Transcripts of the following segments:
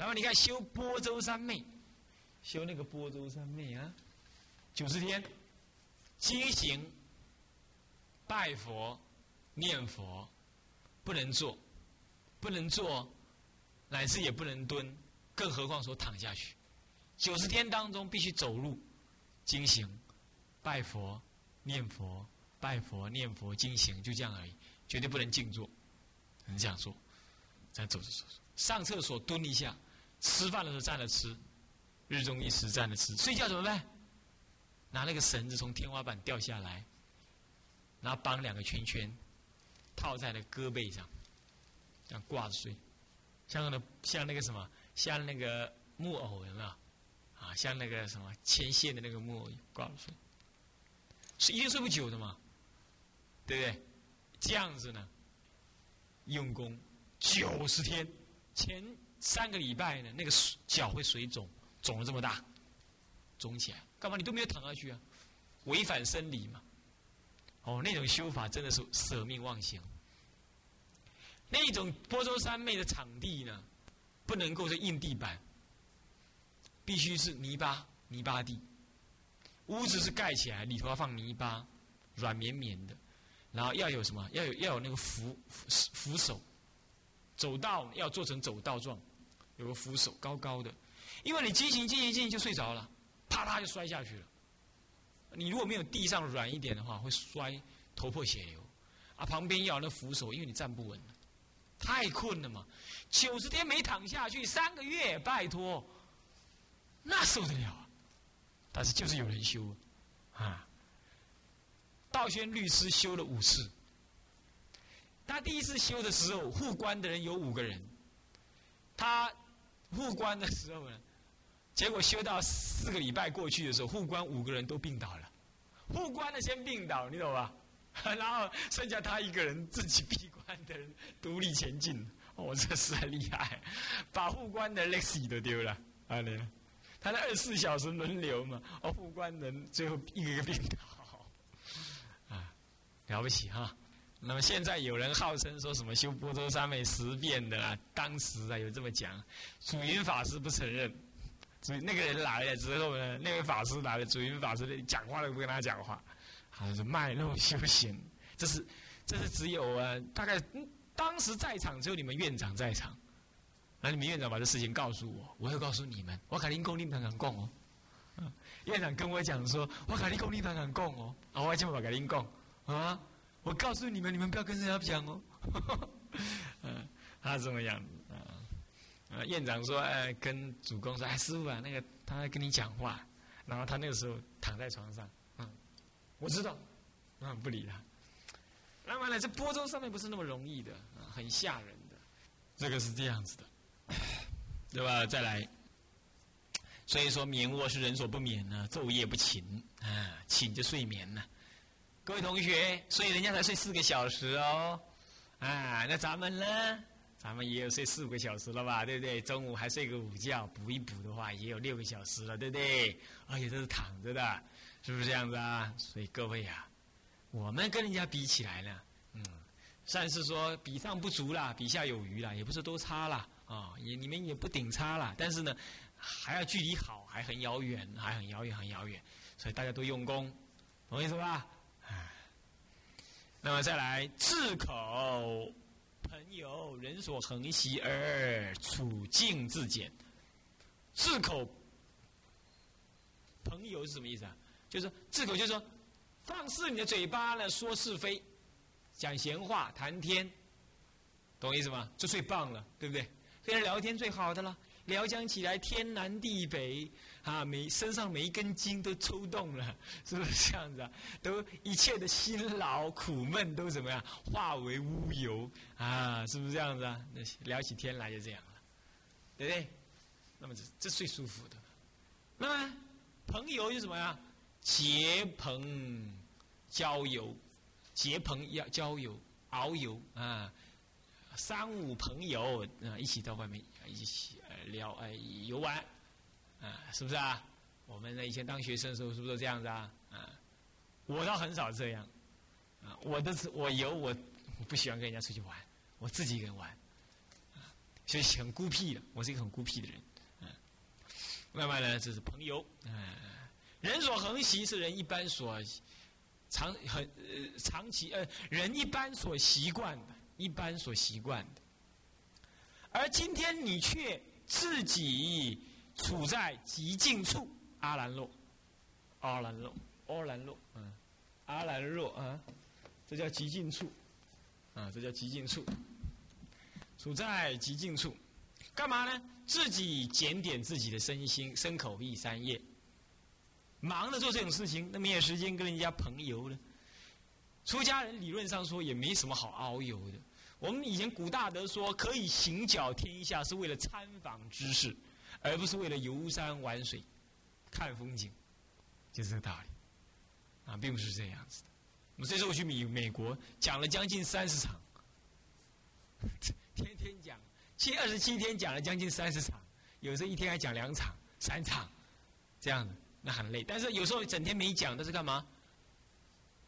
然后你看修波州三昧，修那个波州三昧啊，九十天，经行、拜佛、念佛，不能坐，不能坐，乃至也不能蹲，更何况说躺下去。九十天当中必须走路、经行、拜佛、念佛、拜佛、念佛、经行，就这样而已，绝对不能静坐。能这样做，再走走走走，上厕所蹲一下。吃饭的时候站着吃，日中一时站着吃。睡觉怎么办？拿那个绳子从天花板掉下来，然后绑两个圈圈，套在了胳膊上，这样挂着睡。像那像那个什么，像那个木偶有没有？啊，像那个什么牵线的那个木偶挂着睡，是一定睡不久的嘛？对不对？这样子呢，用功九十天前。三个礼拜呢，那个脚会水肿，肿了这么大，肿起来，干嘛？你都没有躺下去啊，违反生理嘛。哦，那种修法真的是舍命忘形。那种波州三昧的场地呢，不能够是硬地板，必须是泥巴泥巴地。屋子是盖起来，里头要放泥巴，软绵绵的，然后要有什么？要有要有那个扶扶扶手，走道要做成走道状。有个扶手高高的，因为你进行进行进行就睡着了，啪啪就摔下去了。你如果没有地上软一点的话，会摔头破血流。啊，旁边要那扶手，因为你站不稳，太困了嘛。九十天没躺下去，三个月，拜托，那受得了啊？但是就是有人修啊。道轩律师修了五次，他第一次修的时候，护官的人有五个人，他。护关的时候呢，结果修到四个礼拜过去的时候，护关五个人都病倒了。护关的先病倒，你懂吧？然后剩下他一个人自己闭关的人独立前进。哦，这是很厉害，把护关的 legacy 都丢了。啊，对，他那二十四小时轮流嘛，哦，护关人最后一个一个病倒。啊，了不起哈！那么现在有人号称说什么修波州三昧十遍的啦，当时啊有这么讲，祖云法师不承认，所以那个人来了之后呢，那位法师来了，祖云法师讲话都不跟他讲话，他是卖弄修行，这是这是只有啊大概当时在场只有你们院长在场，那你们院长把这事情告诉我，我会告诉你们，我肯定功力堂堂讲哦，院长跟我讲说，我肯定功力堂堂讲哦，啊我就把肯定供啊。我告诉你们，你们不要跟人家讲哦。嗯，他这么样子啊。啊，院长说：“哎，跟主公说，哎，师傅啊，那个他在跟你讲话。”然后他那个时候躺在床上，嗯，我知道，嗯，不理他。那么呢，这波州上面不是那么容易的，啊，很吓人的。这个是这样子的，对吧？再来，所以说眠卧是人所不免呢，昼夜不寝啊，寝就睡眠呢。各位同学，所以人家才睡四个小时哦，啊，那咱们呢？咱们也有睡四五个小时了吧？对不对？中午还睡个午觉，补一补的话，也有六个小时了，对不对？而且都是躺着的，是不是这样子啊？所以各位啊，我们跟人家比起来呢，嗯，算是说比上不足啦，比下有余啦，也不是都差啦，啊，也你们也不顶差啦，但是呢，还要距离好，还很遥远，还很遥远，很遥远，所以大家都用功，懂我意思吧？那么再来，自口朋友人所恒习而处境自简。自口朋友是什么意思啊？就是自口，就是说放肆你的嘴巴呢，说是非，讲闲话，谈天，懂我意思吗？这最棒了，对不对？跟人聊天最好的了。聊讲起来天南地北啊，每身上每一根筋都抽动了，是不是这样子啊？都一切的辛劳苦闷都怎么样化为乌有啊？是不是这样子啊？那聊起天来就这样了，对不对？那么这这最舒服的。那么朋友是什么呀？结朋交友，结朋要交友遨游啊，三五朋友啊，一起到外面一起。聊哎游玩，啊，是不是啊？我们呢以前当学生的时候是不是都这样子啊？啊，我倒很少这样，啊，我的我游我我不喜欢跟人家出去玩，我自己一个人玩，啊，所以很孤僻的。我是一个很孤僻的人。嗯，慢慢呢，这是朋友。嗯，人所恒习是人一般所长很呃长期呃人一般所习惯的，一般所习惯的。而今天你却自己处在极境处，阿兰若，阿兰若，阿兰若，嗯，阿兰若啊，这叫极境处，啊，这叫极境处，处在极境处，干嘛呢？自己检点自己的身心、身口意三业，忙着做这种事情，那没有时间跟人家朋友了。出家人理论上说也没什么好遨游的。我们以前古大德说，可以行脚天下，是为了参访知识，而不是为了游山玩水、看风景，就是这个道理，啊，并不是这样子的。我们这次我去美美国，讲了将近三十场，天天讲，七二十七天讲了将近三十场，有时候一天还讲两场、三场，这样的，那很累。但是有时候整天没讲，那是干嘛？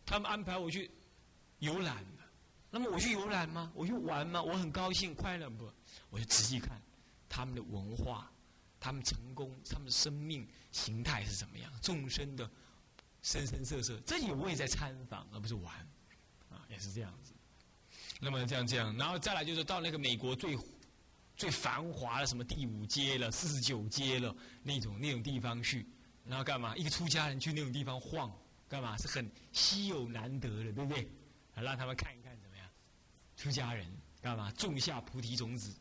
他们安排我去游览。那么我去游览吗？我去玩吗？我很高兴快乐不？我就仔细看他们的文化，他们成功，他们的生命形态是怎么样？众生的生生色色，这也我也在参访，而不是玩，啊，也是这样子。那么这样这样，然后再来就是到那个美国最最繁华的什么第五街了、四十九街了那种那种地方去，然后干嘛？一个出家人去那种地方晃，干嘛？是很稀有难得的，对不对？让他们看一看怎么样。出家人干嘛？种下菩提种子，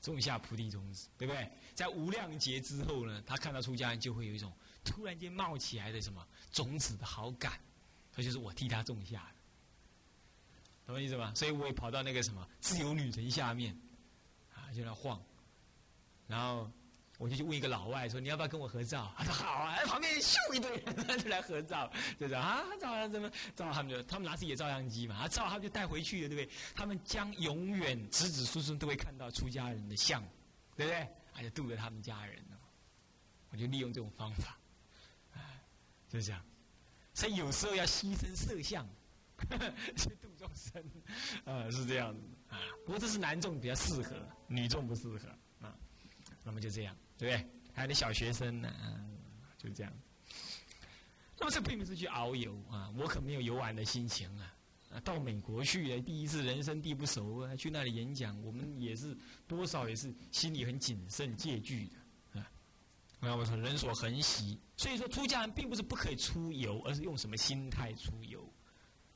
种下菩提种子，对不对？在无量劫之后呢，他看到出家人就会有一种突然间冒起来的什么种子的好感，这就是我替他种下的，懂我意思吗？所以我也跑到那个什么自由女神下面，啊，就在晃，然后。我就去问一个老外说：“你要不要跟我合照？”他说：“好啊！”旁边咻一堆人 就来合照，就这样啊，照怎么照？他们就他们拿自己的照相机嘛，啊，照他们就带回去了，对不对？他们将永远子子孙孙都会看到出家人的像，对不对？而且度了他们家人呢。我就利用这种方法，啊，就这样。所以有时候要牺牲色相 去度众生，啊，是这样子啊。不过这是男众比较适合，女众不适合啊。那么就这样。对不对？还有那小学生呢，就这样。那么这并不是去遨游啊，我可没有游玩的心情啊。啊，到美国去，第一次人生地不熟啊，去那里演讲，我们也是多少也是心里很谨慎戒惧的啊。那我说人所恒习，所以说出家人并不是不可以出游，而是用什么心态出游，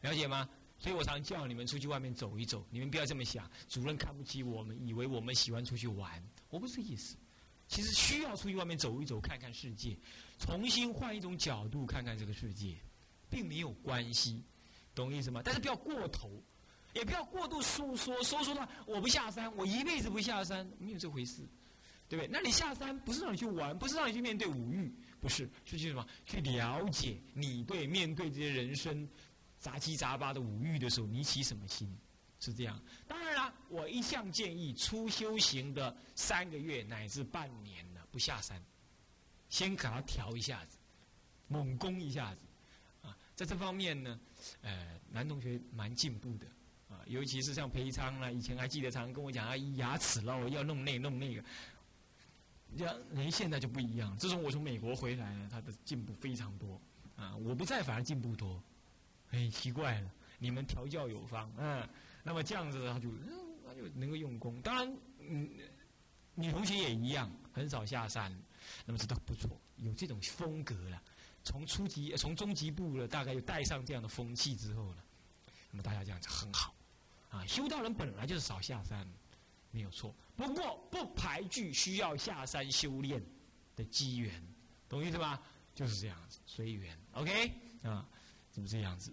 了解吗？所以我常叫你们出去外面走一走，你们不要这么想，主任看不起我们，以为我们喜欢出去玩，我不是这意思。其实需要出去外面走一走，看看世界，重新换一种角度看看这个世界，并没有关系，懂意思吗？但是不要过头，也不要过度诉说，说说了我不下山，我一辈子不下山，没有这回事，对不对？那你下山不是让你去玩，不是让你去面对五欲，不是，是去什么？去了解你对面对这些人生杂七杂八的五欲的时候，你起什么心？是这样，当然，我一向建议初修行的三个月乃至半年呢，不下山，先给他调一下子，猛攻一下子，啊，在这方面呢，呃，男同学蛮进步的，啊，尤其是像裴昌啊，以前还记得常跟我讲啊，牙齿喽要弄那弄那个，人人现在就不一样，自从我从美国回来呢，他的进步非常多，啊，我不在反而进步多，哎，奇怪了，你们调教有方，嗯。那么这样子，他就就能够用功。当然，嗯，女同学也一样，很少下山。那么这都不错，有这种风格了。从初级、从中级部了，大概又带上这样的风气之后了，那么大家这样子很好。啊，修道人本来就是少下山，没有错。不过不排拒需要下山修炼的机缘，懂意思吧？就是这样子，随缘。OK，啊，是不是这样子？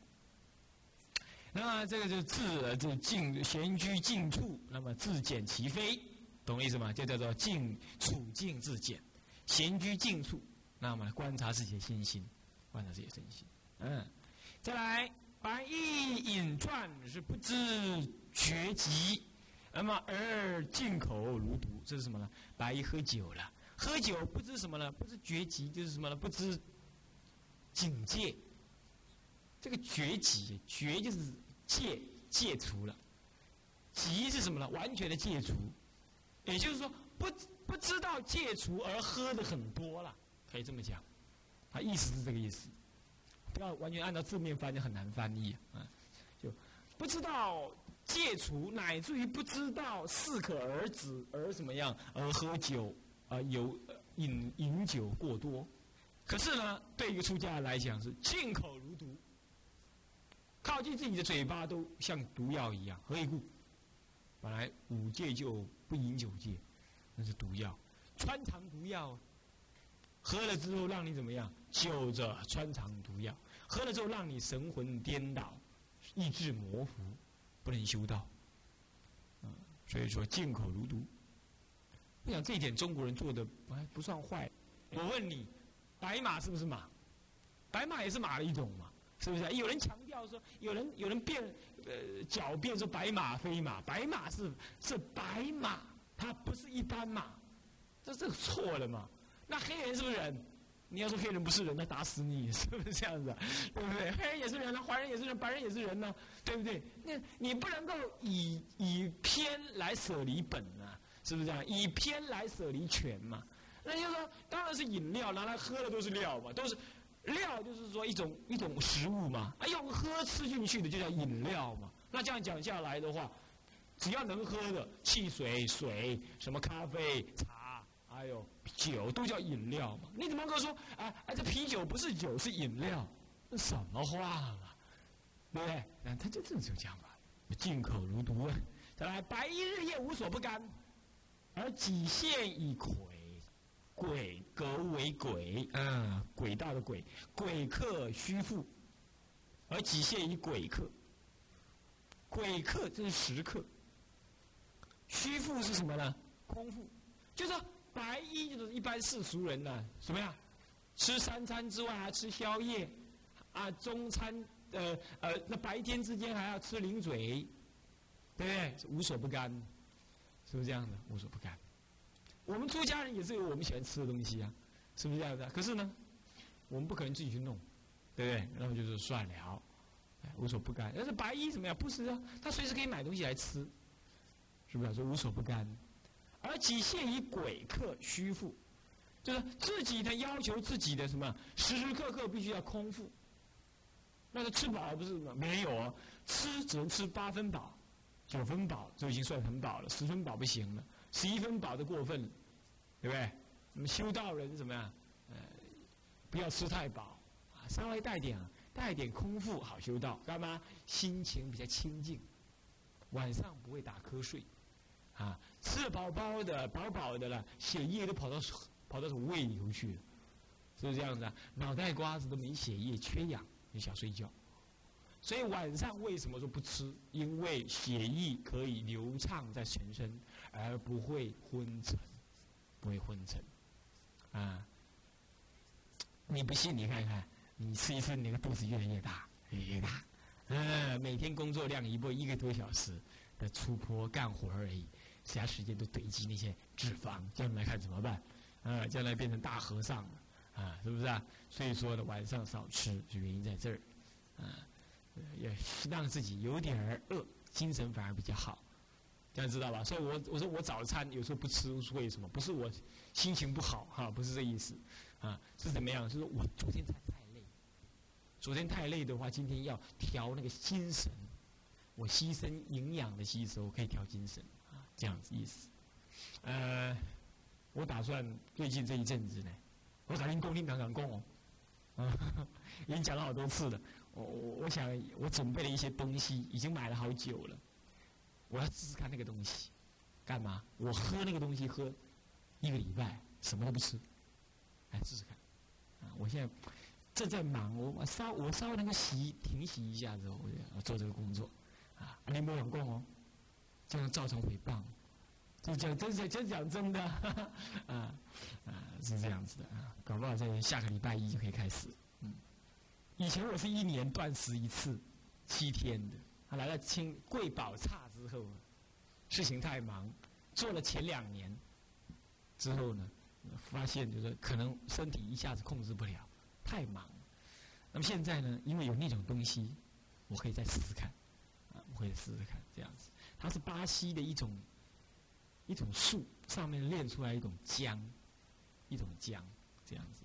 那么这个就自这静闲居静处，那么自检其非，懂我意思吗？就叫做静处境自检，闲居静处，那么观察自己的心心，观察自己的身心。嗯，再来白衣饮馔是不知觉极，那么而进口如毒，这是什么呢？白衣喝酒了，喝酒不知什么呢？不知觉极就是什么呢？不知警戒。这个绝极，绝就是戒戒除了，极是什么呢？完全的戒除，也就是说，不不知道戒除而喝的很多了，可以这么讲。他意思是这个意思，不要完全按照字面翻，就很难翻译啊。就不知道戒除，乃至于不知道适可而止而怎么样而喝酒啊，有饮饮酒过多。可是呢，对于出家来讲是进口，靠近自己的嘴巴都像毒药一样。何以故？本来五戒就不饮酒戒，那是毒药，穿肠毒药。喝了之后让你怎么样？就着穿肠毒药，喝了之后让你神魂颠倒，意志模糊，不能修道。嗯，所以说进口如毒。我想这一点中国人做的还不算坏。我问你，白马是不是马？白马也是马的一种嘛，是不是？有人强调说，有人有人辩呃狡辩说白马非马，白马是是白马，它不是一般马，这这错了嘛？那黑人是不是人？你要说黑人不是人，那打死你，是不是这样子？对不对？黑人也是人啊，华人也是人，白人也是人呢，对不对？那你不能够以以偏来舍离本啊，是不是这样？以偏来舍离全嘛？那就是说，当然是饮料，拿来喝的都是料嘛，都是料，就是说一种一种食物嘛。哎，用喝吃进去的就叫饮料嘛。那这样讲下来的话，只要能喝的，汽水、水、什么咖啡、茶，还有。酒都叫饮料嘛？你怎么能够说啊？啊，这啤酒不是酒，是饮料？那什么话嘛？对不对？那他就这就讲嘛，进口如毒啊！再来，白衣日夜无所不干，而己现以鬼，鬼格为鬼，啊，鬼道的鬼，鬼客虚负，而己现于鬼客，鬼客这是食客，虚负是什么呢？空腹，就说。白衣就是一般世俗人呐，什么呀？吃三餐之外还吃宵夜，啊，中餐呃呃，那白天之间还要吃零嘴，对不对？无所不干，是不是这样的？无所不干。我们出家人也是有我们喜欢吃的东西啊，是不是这样的？可是呢，我们不可能自己去弄，对不对？那么就是算了，无所不干。但是白衣怎么样？不是啊，他随时可以买东西来吃，是不是？啊说无所不干。而仅限于鬼客虚腹，就是自己的要求自己的什么时时刻刻必须要空腹。那个吃饱不是？没有啊，吃只能吃八分饱，九分饱就已经算很饱了，十分饱不行了，十一分饱的过分了，对不对？那么修道人怎么样？呃，不要吃太饱，啊，稍微带点带点空腹好修道，干嘛？心情比较清静，晚上不会打瞌睡。啊，吃饱饱的，饱饱的了，血液都跑到跑到胃里头去了，是不是这样子啊？脑袋瓜子都没血液，缺氧，就想睡觉。所以晚上为什么说不吃？因为血液可以流畅在全身，而不会昏沉，不会昏沉。啊，你不信？你看看，你吃一吃，你的肚子越来越大，越来越大。嗯，每天工作量一波一个多小时的出坡干活而已。其他时间都堆积那些脂肪，将来看怎么办？啊，将来变成大和尚了，啊，是不是啊？所以说呢，晚上少吃，就原因在这儿，啊，也让自己有点儿饿，精神反而比较好，这样知道吧？所以我我说我早餐有时候不吃是为什么？不是我心情不好哈，不是这意思，啊，是怎么样？就是我昨天才太累，昨天太累的话，今天要调那个精神，我牺牲营养的吸收，可以调精神啊。这样子意思，呃，我打算最近这一阵子呢，我打算公听讲讲共哦，啊，已经讲了好多次了。我我我想我准备了一些东西，已经买了好久了。我要试试看那个东西，干嘛？我喝那个东西喝一个礼拜，什么都不吃，来试试看。啊，我现在正在忙，我稍我稍微能够洗停洗一下之后，我就要做这个工作。啊，你没有过哦。这样造成诽谤，就讲真是真讲真的，啊啊是这样子的啊，搞不好在下个礼拜一就可以开始。嗯，以前我是一年断食一次，七天的。他来了清贵宝刹之后，事情太忙，做了前两年之后呢，发现就是可能身体一下子控制不了，太忙。那么现在呢，因为有那种东西，我可以再试试看，啊，我可以试试看这样子。它是巴西的一种一种树上面炼出来一种浆，一种浆这样子，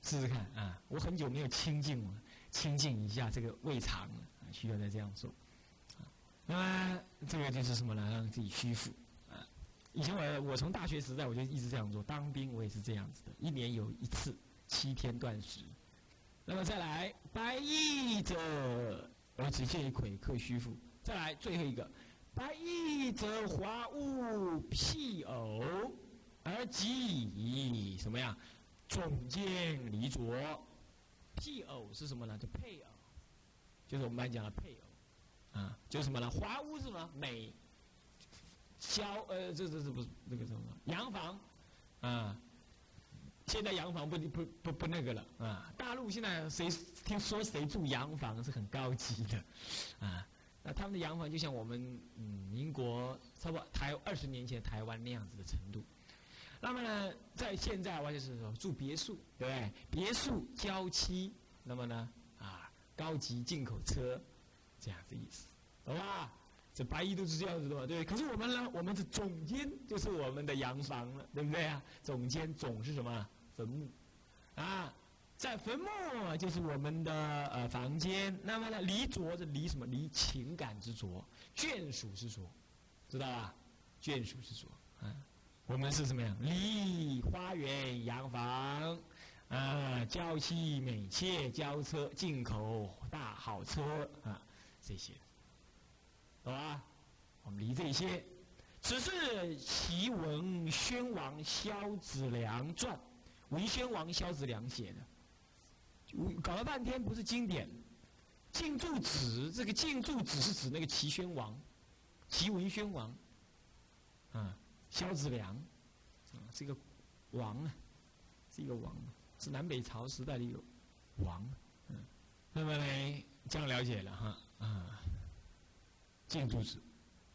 试试看啊！我很久没有清净了，清净一下这个胃肠了，需要再这样做。那么这个就是什么呢？让自己虚浮啊！以前我我从大学时代我就一直这样做，当兵我也是这样子的，一年有一次七天断食。那么再来白衣者而直见一魁克虚浮。再来最后一个白衣者华物辟偶而己什么呀？总见离着。辟偶是什么呢？就配偶，就是我们班讲的配偶。啊，就是什么呢？华屋是什么？美，消呃，这这这不是那个什么洋房，啊，现在洋房不不不不那个了啊。大陆现在谁听说谁住洋房是很高级的，啊，那他们的洋房就像我们嗯民国差不多台二十年前台湾那样子的程度。那么呢，在现在完全是说住别墅，对不对？别墅郊区，那么呢啊，高级进口车。这样子意思，懂吧？这白衣都是这样子的嘛，对。可是我们呢，我们的总监就是我们的洋房了，对不对啊？总监总是什么？坟墓，啊，在坟墓就是我们的呃房间。那么呢，离着是离什么？离情感之着，眷属之着，知道吧？眷属之着，啊，我们是什么呀？离花园洋房。啊，娇妻美妾，娇车进口大好车啊。这些，懂吧？我们离这些，只是齐文宣王萧子良传，文宣王萧子良写的，搞了半天不是经典。晋柱子，这个晋柱子是指那个齐宣王，齐文宣王，啊，萧子良，啊，这个王啊，是一个王，是南北朝时代的一个王，嗯，那么呢，这样了解了哈。啊，建筑子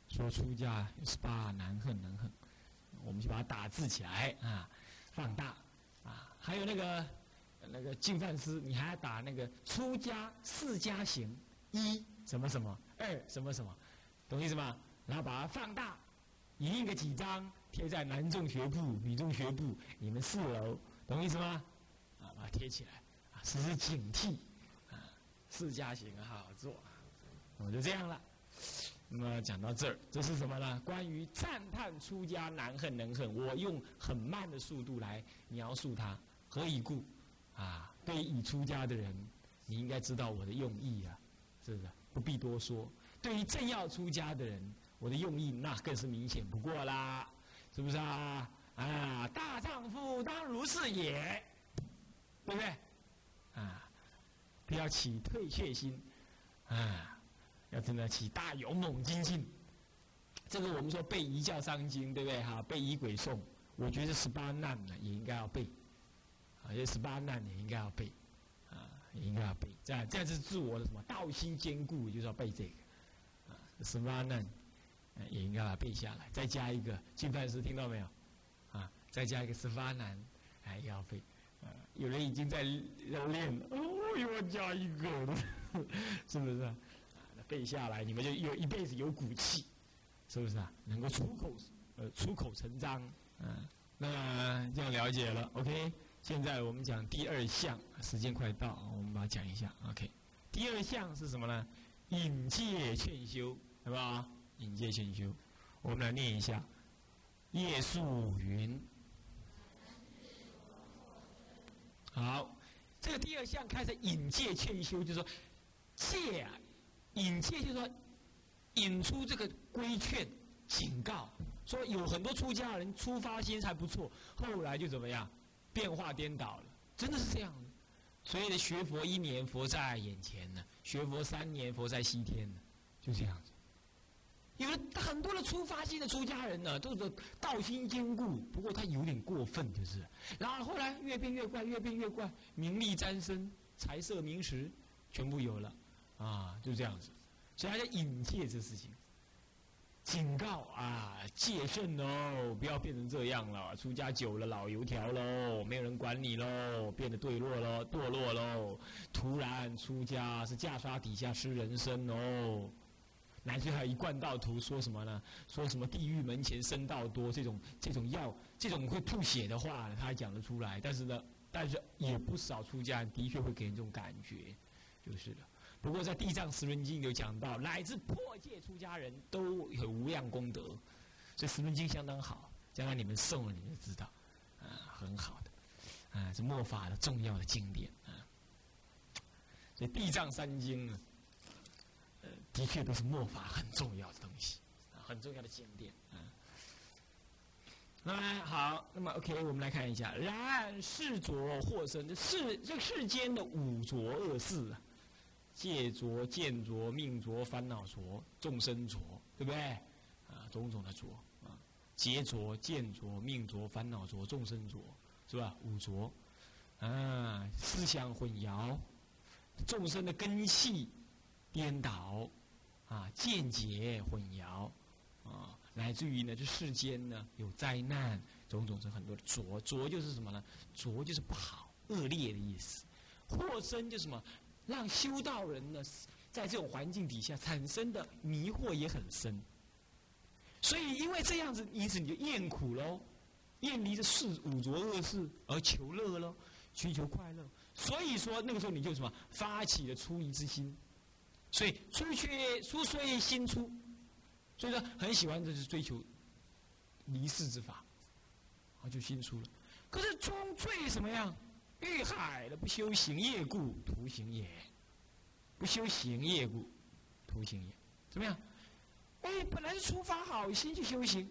说出家十八难恨难恨，我们就把它打字起来啊，放大啊。还有那个那个净饭师，你还要打那个出家四家行一什么什么二什么什么，懂意思吗？然后把它放大，印个几张贴在男众学部、女众学部你们四楼，懂意思吗？啊，把它贴起来啊，时时警惕啊，四家行哈我就这样了。那么讲到这儿，这是什么呢？关于赞叹出家难恨能恨，我用很慢的速度来描述它。何以故？啊，对于已出家的人，你应该知道我的用意啊，是不是？不必多说。对于正要出家的人，我的用意那更是明显不过啦，是不是啊？啊，大丈夫当如是也，对不对？啊，不要起退却心，啊。要真的起大勇猛精进，这个我们说背一教三经，对不对？哈，背仪轨诵，我觉得十八难呢也应该要背，啊，这十八难也应该要背，啊，也应该要背。这样，这样是自我的什么道心坚固，就是要背这个，啊，十八难，也应该把背下来。再加一个金饭师，听到没有？啊，再加一个十八难，哎，要背。啊，有人已经在要练了，哦，又要加一个，是不是？背下来，你们就有一辈子有骨气，是不是啊？能够出口，呃，出口成章，嗯，那这样了解了，OK。现在我们讲第二项，时间快到，我们把它讲一下，OK。第二项是什么呢？引戒劝修，对吧？引戒劝修，我们来念一下。叶树云，好，这个第二项开始引戒劝修，就是说戒啊。引戒就是说，引出这个规劝、警告，说有很多出家人出发心还不错，后来就怎么样，变化颠倒了，真的是这样的。所以呢，学佛一年，佛在眼前呢；学佛三年，佛在西天呢，就这样子。有很多的出发心的出家人呢，都是道心坚固，不过他有点过分，就是。然后后来越变越怪，越变越怪，名利沾身，财色名食，全部有了。啊，就这样子，所以他叫引戒这事情，警告啊，戒慎哦，不要变成这样了。出家久了，老油条喽，没有人管你喽，变得堕落喽，堕落喽。突然出家是袈裟底下吃人参哦，乃至还有一贯道图说什么呢？说什么地狱门前僧道多这种这种药这种会吐血的话，他还讲得出来。但是呢，但是也不少出家人的确会给人这种感觉，就是了。不过在《地藏十轮经》有讲到，乃至破戒出家人都有无量功德，所以十轮经相当好。将来你们送了，你们就知道，啊，很好的，啊，是末法的重要的经典啊。所以《地藏三经》呢。的确都是末法很重要的东西，啊，很重要的经典，啊。那么好，那么 OK，我们来看一下，然世浊或生，世这世间的五浊恶世啊，戒浊、见浊、命浊、烦恼浊、众生浊，对不对？啊，种种的浊啊，劫浊、见浊、命浊、烦恼浊、众生浊，是吧？五浊啊，思想混淆，众生的根系颠倒。啊，见解混淆，啊，乃至于呢，这世间呢有灾难，种种是很多的浊，浊就是什么呢？浊就是不好、恶劣的意思。祸生就什么？让修道人呢，在这种环境底下产生的迷惑也很深。所以因为这样子，因此你就厌苦喽，厌离这世五浊恶世而求乐喽，寻求快乐。所以说那个时候你就什么，发起了出离之心。所以出去出虽心出，所以说很喜欢就是追求离世之法，啊就心出了。可是终最什么样？遇海的不修行业故，徒行也。不修行业故，徒行也。怎么样？哎，本来是出发好心去修行，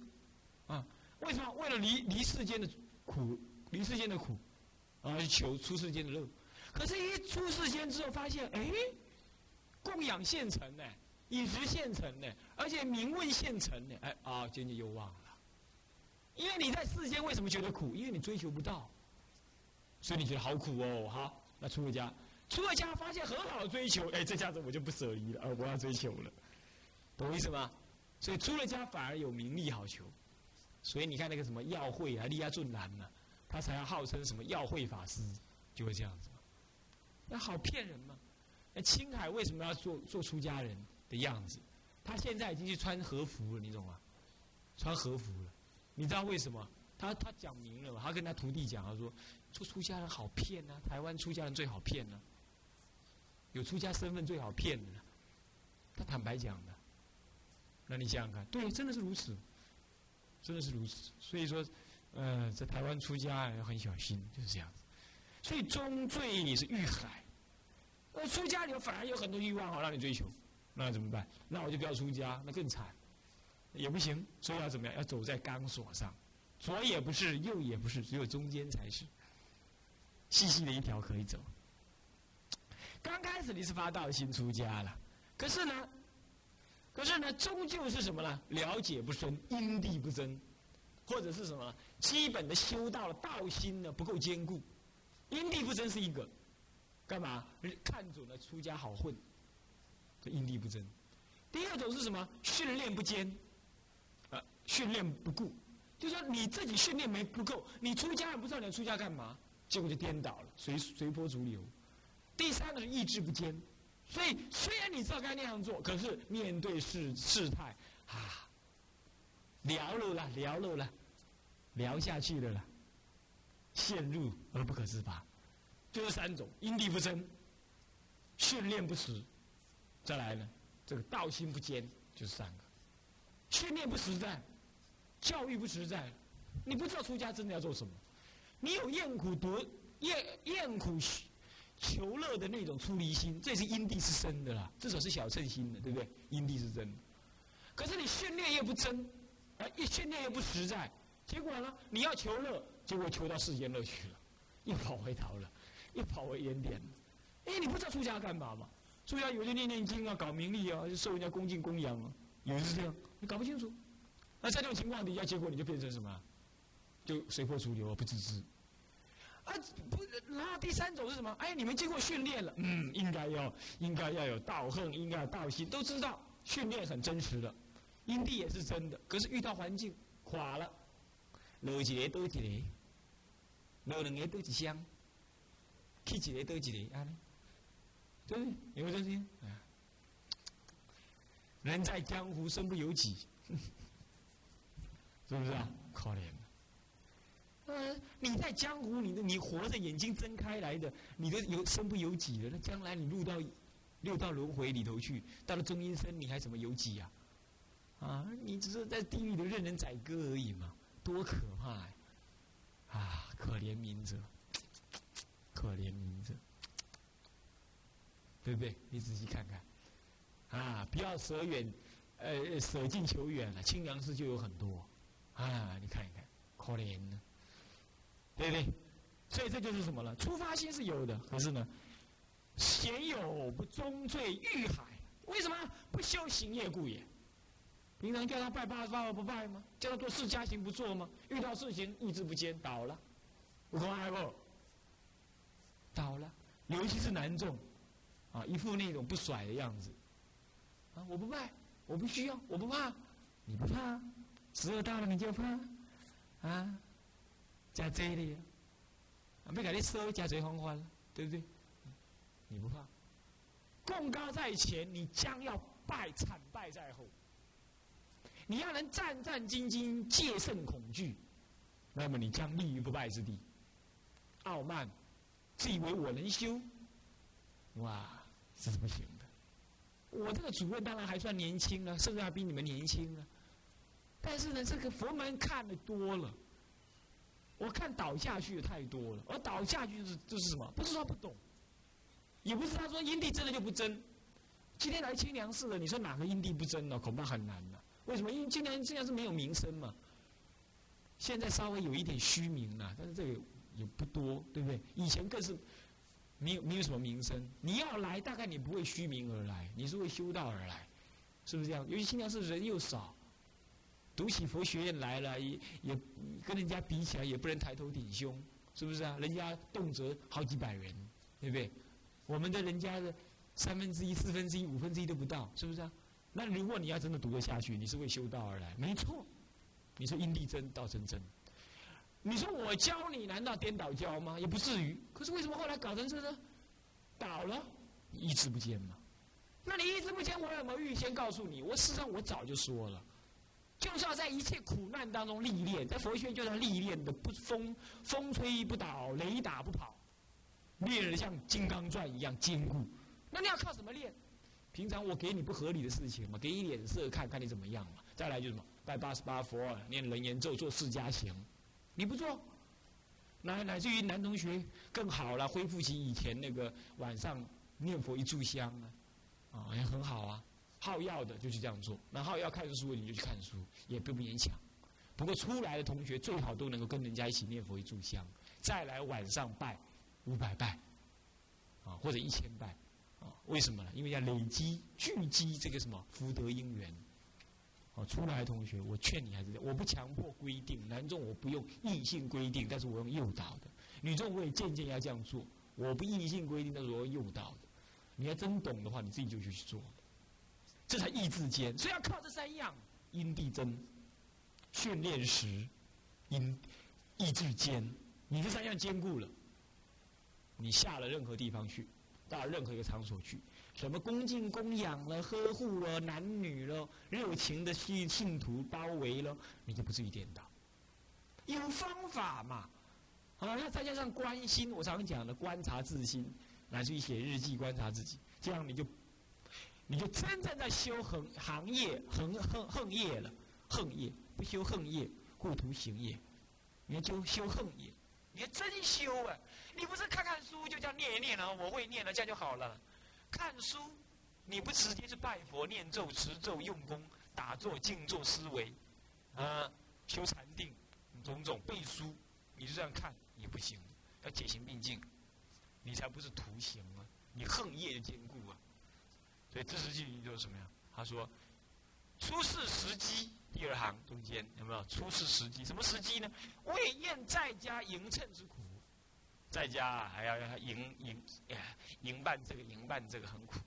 啊，为什么？为了离离世间的苦，离世间的苦，啊，求出世间的乐。可是，一出世间之后，发现，哎。供养现成的，饮食现成的，而且名问现成的，哎啊，渐渐又忘了。因为你在世间为什么觉得苦？因为你追求不到，所以你觉得好苦哦。好，那出了家，出了家发现很好的追求，哎，这下子我就不舍离了，而我要追求了，懂我意思吗？所以出了家反而有名利好求，所以你看那个什么耀慧啊、利亚俊男嘛，他才要号称什么耀慧法师，就会这样子，那好骗人嘛。青海为什么要做做出家人的样子？他现在已经去穿和服了，你懂吗？穿和服了，你知道为什么？他他讲明了，他跟他徒弟讲，他说出出家人好骗呐，台湾出家人最好骗呐，有出家身份最好骗的，他坦白讲的。那你想想看，对，真的是如此，真的是如此。所以说，呃，在台湾出家要很小心，就是这样子。所以终罪是遇海。我出家里反而有很多欲望好让你追求，那怎么办？那我就不要出家，那更惨，也不行。所以要怎么样？要走在钢索上，左也不是，右也不是，只有中间才是，细细的一条可以走。刚开始你是发道心出家了，可是呢，可是呢，终究是什么呢？了解不深，因地不真，或者是什么？基本的修道了道心呢不够坚固，因地不真是一个。干嘛？看准了出家好混，这因地不真。第二种是什么？训练不坚，啊，训练不顾，就说你自己训练没不够，你出家也不知道你要出家干嘛，结果就颠倒了，随随波逐流。第三个是意志不坚，所以虽然你知道该那样做，可是面对事事态啊，聊了啦，聊了啦，聊下去了啦，陷入而不可自拔。就是三种：因地不真、训练不实，再来呢，这个道心不坚，就是三个。训练不实在，教育不实在，你不知道出家真的要做什么。你有厌苦得厌厌苦求乐的那种出离心，这是因地是生的啦，至少是小乘心的，对不对？因地是真。可是你训练又不真，啊，一训练又不实在，结果呢，你要求乐，结果求到世间乐趣了，又跑回头了。又跑回原点了，哎，你不知道出家干嘛吗？出家有些念念经啊，搞名利啊，受人家恭敬供养啊，有些是这样，你搞不清楚。那在这种情况底下，结果你就变成什么？就随波逐流，不自知。啊，不，然后第三种是什么？哎，你们经过训练了，嗯，应该要，应该要有道恨，应该有道心，都知道训练很真实的，因地也是真的。可是遇到环境垮了，落一个多一个，落两个多一箱。去几个得几个，安尼，对不对？有没有这些？人在江湖，身不由己，是不是啊？可怜。呃，你在江湖，你的你活着，眼睛睁开来的，你都有身不由己的。那将来你入到六道轮回里头去，到了中阴身，你还怎么由己呀？啊，你只是在地狱里任人宰割而已嘛，多可怕呀！啊，可怜民者，可怜民者，对不对？你仔细看看，啊，不要舍远，呃，舍近求远了。清凉寺就有很多，啊，你看一看，可怜呢。对不对？所以这就是什么了？出发心是有的，可是呢，贤有不终罪欲海。为什么不修行业故也？平常叫他拜八十八不拜吗？叫他做事家行不做吗？遇到事情意志不坚，倒了，不快不？倒了，尤其是男众，啊，一副那种不甩的样子，啊，我不拜，我不需要，我不怕，你不怕？时候到了你就怕，啊？加这里，没给你收，加这方法了，对不对？你不怕？功高在前，你将要败，惨败在后。你要能战战兢兢，戒慎恐惧，那么你将立于不败之地。傲慢，自以为我能修，哇，这是不行的。我这个主任当然还算年轻了，甚至还比你们年轻啊。但是呢，这个佛门看的多了。我看倒下去的太多了，而倒下去是就是什么？不是说不懂，也不是他说阴地真的就不真。今天来清凉寺的，你说哪个阴地不真呢？恐怕很难了。为什么？因为清凉清凉是没有名声嘛。现在稍微有一点虚名了，但是这个也不多，对不对？以前更是没有没有什么名声。你要来，大概你不会虚名而来，你是为修道而来，是不是这样？由于清凉寺人又少。读起佛学院来了，也也跟人家比起来，也不能抬头挺胸，是不是啊？人家动辄好几百人，对不对？我们的人家的三分之一、四分之一、五分之一都不到，是不是啊？那如果你要真的读得下去，你是为修道而来，没错。你说因地真，道真真。你说我教你，难道颠倒教吗？也不至于。可是为什么后来搞成这呢？倒了，意志不坚嘛。那你意志不坚，我有没有预先告诉你？我事实上我早就说了。就是要在一切苦难当中历练，在佛学就要历练的不风风吹不倒，雷打不跑，练的像金刚钻一样坚固。那你要靠什么练？平常我给你不合理的事情嘛，给你脸色看看你怎么样嘛。再来就是什么，拜八十八佛，念人言咒，做释迦行，你不做，乃乃至于男同学更好了，恢复起以前那个晚上念佛一炷香啊，啊也很好啊。好药的就去这样做，那好要看书你就去看书，也不勉强。不过出来的同学最好都能够跟人家一起念佛一炷香，再来晚上拜五百拜，啊或者一千拜，啊为什么呢？因为要累积聚积这个什么福德因缘。哦，出来的同学，我劝你还是我不强迫规定，男众我不用硬性规定，但是我用诱导的；女众我也渐渐要这样做，我不硬性规定，但是我用诱导的。你要真懂的话，你自己就去做。这才意志坚，所以要靠这三样：因地真、训练时、因意志坚。你这三样坚固了，你下了任何地方去，到任何一个场所去，什么恭敬供养了、呵护了、男女了、热情的信信徒包围了，你就不至于颠倒。有方法嘛？啊，那再加上关心，我常讲的观察自心，乃至于写日记观察自己，这样你就。你就真正在修恒行业恒恒恒业了，恒业不修恒业，故图行业。你就修恒业，你真修啊！你不是看看书就叫念一念了，我会念了，这样就好了。看书，你不直接去拜佛、念咒、持咒、用功、打坐、静坐、思维，啊，修禅定，种种背书，你就这样看也不行，要解行并进，你才不是图形啊！你恒业坚固！所以知识记忆就是什么呀？他说：“出世时机，第二行中间有没有出世时机？什么时机呢？魏燕在家迎趁之苦，在家还要要迎迎迎办这个迎办这个很苦。